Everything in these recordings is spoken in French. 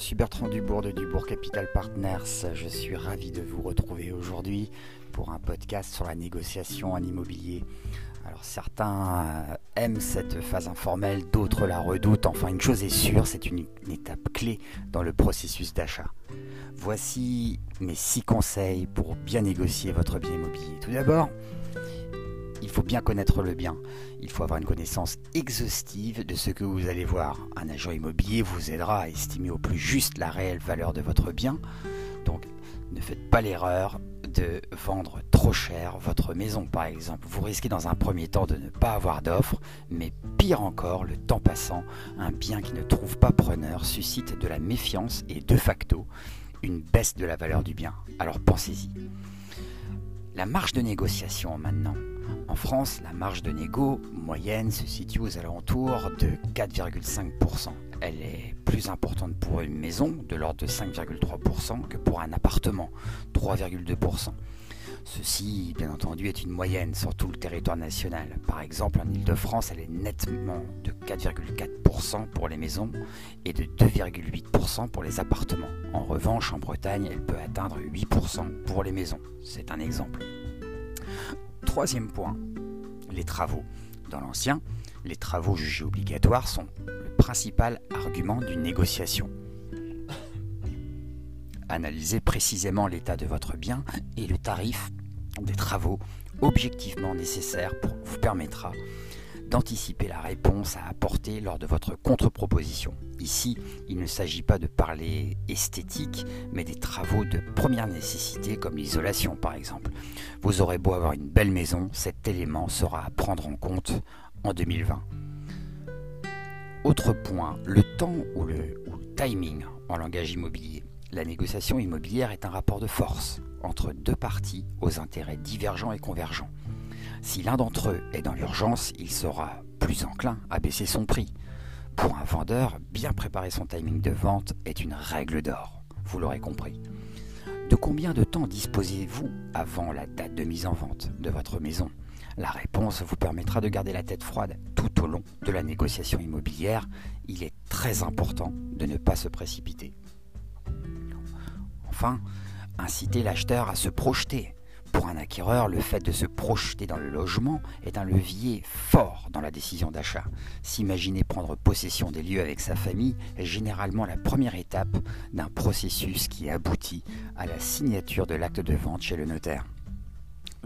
suis Bertrand Dubourg de Dubourg Capital Partners. Je suis ravi de vous retrouver aujourd'hui pour un podcast sur la négociation en immobilier. Alors certains euh, aiment cette phase informelle, d'autres la redoutent. Enfin, une chose est sûre, c'est une, une étape clé dans le processus d'achat. Voici mes six conseils pour bien négocier votre bien immobilier. Tout d'abord, bien connaître le bien. Il faut avoir une connaissance exhaustive de ce que vous allez voir. Un agent immobilier vous aidera à estimer au plus juste la réelle valeur de votre bien. Donc ne faites pas l'erreur de vendre trop cher votre maison par exemple. Vous risquez dans un premier temps de ne pas avoir d'offre, mais pire encore, le temps passant, un bien qui ne trouve pas preneur suscite de la méfiance et de facto une baisse de la valeur du bien. Alors pensez-y. La marge de négociation maintenant. En France, la marge de négo moyenne se situe aux alentours de 4,5%. Elle est plus importante pour une maison, de l'ordre de 5,3%, que pour un appartement, 3,2%. Ceci, bien entendu, est une moyenne sur tout le territoire national. Par exemple, en Ile-de-France, elle est nettement de 4,4% pour les maisons et de 2,8% pour les appartements. En revanche, en Bretagne, elle peut atteindre 8% pour les maisons. C'est un exemple. Troisième point, les travaux. Dans l'ancien, les travaux jugés obligatoires sont le principal argument d'une négociation. Analysez précisément l'état de votre bien et le tarif des travaux objectivement nécessaires pour vous permettra d'anticiper la réponse à apporter lors de votre contre-proposition. Ici, il ne s'agit pas de parler esthétique, mais des travaux de première nécessité comme l'isolation par exemple. Vous aurez beau avoir une belle maison, cet élément sera à prendre en compte en 2020. Autre point, le temps ou le, timing en langage immobilier. La négociation immobilière est un rapport de force entre deux parties aux intérêts divergents et convergents. Si l'un d'entre eux est dans l'urgence, il sera plus enclin à baisser son prix. Pour un vendeur, bien préparer son timing de vente est une règle d'or. Vous l'aurez compris. De combien de temps disposez-vous avant la date de mise en vente de votre maison? La réponse vous permettra de garder la tête froide tout au long de la négociation immobilière. Il est très important de ne pas se précipiter. Enfin, inciter l'acheteur à se projeter pour un acquéreur, le fait de se projeter dans le logement est un levier fort dans la décision d'achat. S'imaginer prendre possession des lieux avec sa famille est généralement la première étape d'un processus qui aboutit à la signature de l'acte de vente chez le notaire.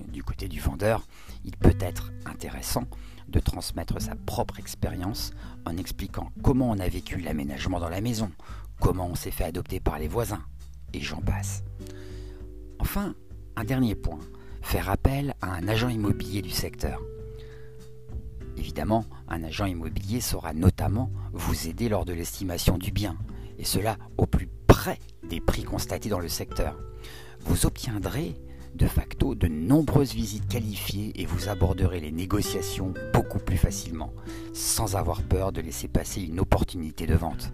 Du côté du vendeur, il peut être intéressant de transmettre sa propre expérience en expliquant comment on a vécu l'aménagement dans la maison, comment on s'est fait adopter par les voisins, et j'en passe. Enfin, un dernier point, faire appel à un agent immobilier du secteur. Évidemment, un agent immobilier saura notamment vous aider lors de l'estimation du bien, et cela au plus près des prix constatés dans le secteur. Vous obtiendrez de facto de nombreuses visites qualifiées et vous aborderez les négociations beaucoup plus facilement, sans avoir peur de laisser passer une opportunité de vente.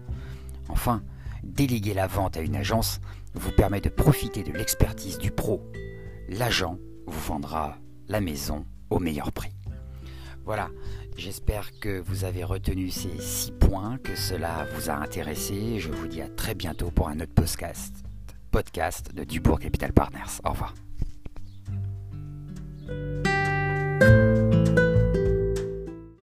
Enfin, déléguer la vente à une agence vous permet de profiter de l'expertise du pro l'agent vous vendra la maison au meilleur prix. Voilà, j'espère que vous avez retenu ces six points, que cela vous a intéressé. Je vous dis à très bientôt pour un autre podcast, podcast de Dubourg Capital Partners. Au revoir.